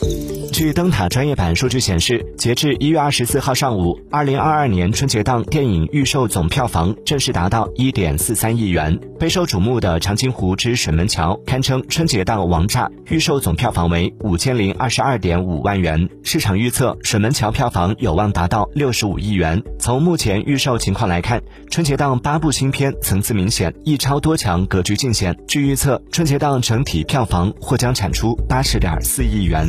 Bye. 据灯塔专业版数据显示，截至一月二十四号上午，二零二二年春节档电影预售总票房正式达到一点四三亿元。备受瞩目的《长津湖之水门桥》堪称春节档王炸，预售总票房为五千零二十二点五万元。市场预测，水门桥票房有望达到六十五亿元。从目前预售情况来看，春节档八部新片层次明显，一超多强格局尽显。据预测，春节档整体票房或将产出八十点四亿元。